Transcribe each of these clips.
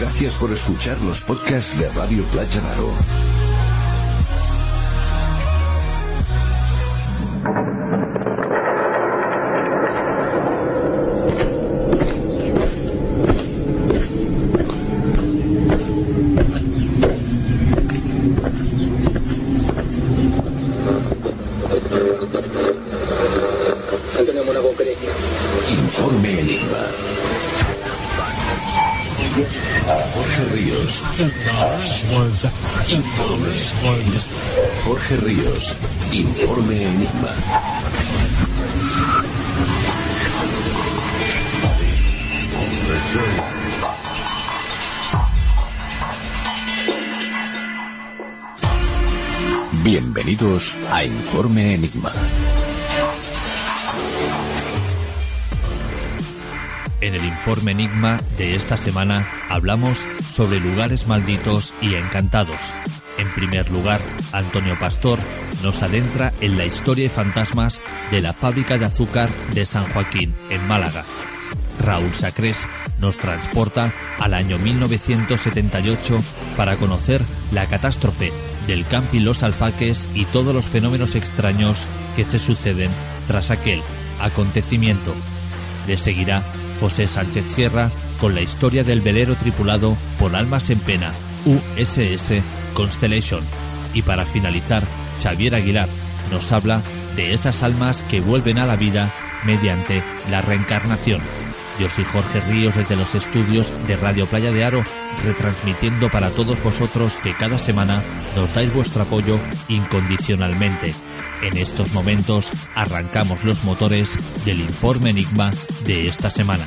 Gracias por escuchar los podcasts de Radio Playa Daro. Informe Enigma. Jorge Ríos. Informe. Jorge Ríos. Informe Enigma. Bienvenidos a Informe Enigma. En el informe Enigma de esta semana hablamos sobre lugares malditos y encantados. En primer lugar, Antonio Pastor nos adentra en la historia y fantasmas de la fábrica de azúcar de San Joaquín, en Málaga. Raúl Sacrés nos transporta al año 1978 para conocer la catástrofe del Campi Los Alfaques y todos los fenómenos extraños que se suceden tras aquel acontecimiento. Le seguirá José Sánchez Sierra con la historia del velero tripulado por almas en pena USS Constellation. Y para finalizar, Xavier Aguilar nos habla de esas almas que vuelven a la vida mediante la reencarnación. Yo soy Jorge Ríos desde los estudios de Radio Playa de Aro, retransmitiendo para todos vosotros que cada semana nos dais vuestro apoyo incondicionalmente. En estos momentos arrancamos los motores del informe Enigma de esta semana.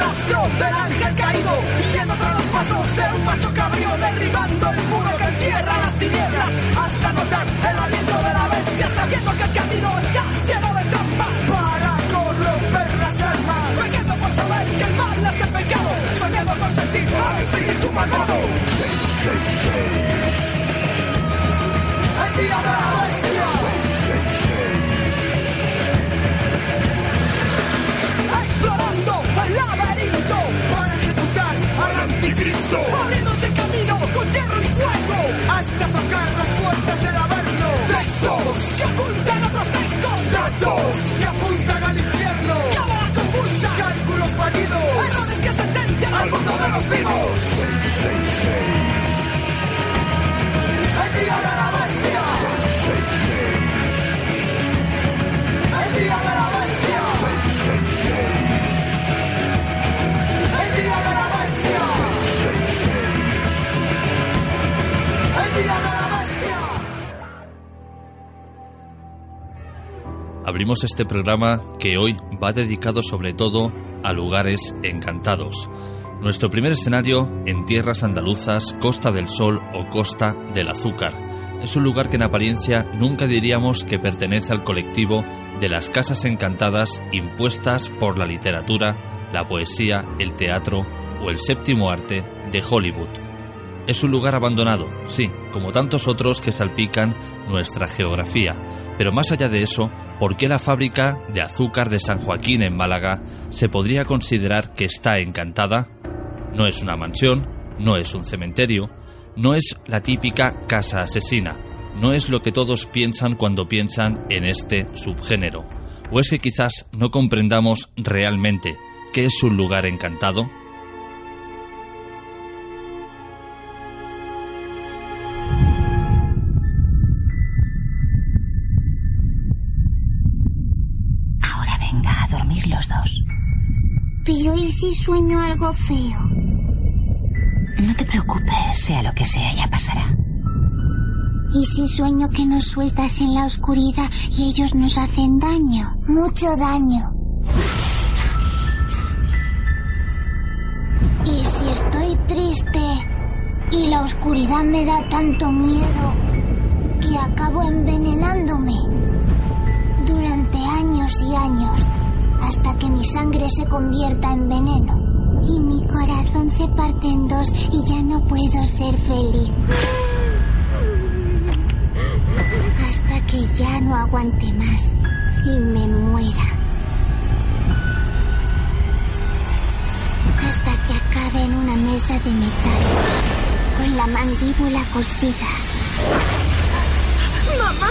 Rastro del ángel caído yendo tras los pasos de un macho cabrío, derribando el muro que encierra las tinieblas, hasta notar el aliento de la bestia, sabiendo que el camino está Textos. Que ocultan otros textos, datos Abrimos este programa que hoy va dedicado sobre todo a lugares encantados. Nuestro primer escenario en tierras andaluzas, Costa del Sol o Costa del Azúcar. Es un lugar que en apariencia nunca diríamos que pertenece al colectivo de las casas encantadas impuestas por la literatura, la poesía, el teatro o el séptimo arte de Hollywood. Es un lugar abandonado, sí, como tantos otros que salpican nuestra geografía, pero más allá de eso, ¿por qué la fábrica de azúcar de San Joaquín en Málaga se podría considerar que está encantada? No es una mansión, no es un cementerio, no es la típica casa asesina. no es lo que todos piensan cuando piensan en este subgénero. ¿O es que quizás no comprendamos realmente qué es un lugar encantado? Venga a dormir los dos. Pero ¿y si sueño algo feo? No te preocupes, sea lo que sea, ya pasará. ¿Y si sueño que nos sueltas en la oscuridad y ellos nos hacen daño? Mucho daño. ¿Y si estoy triste y la oscuridad me da tanto miedo que acabo envenenándome? Sangre se convierta en veneno. Y mi corazón se parte en dos y ya no puedo ser feliz. Hasta que ya no aguante más y me muera. Hasta que acabe en una mesa de metal con la mandíbula cosida. ¡Mamá!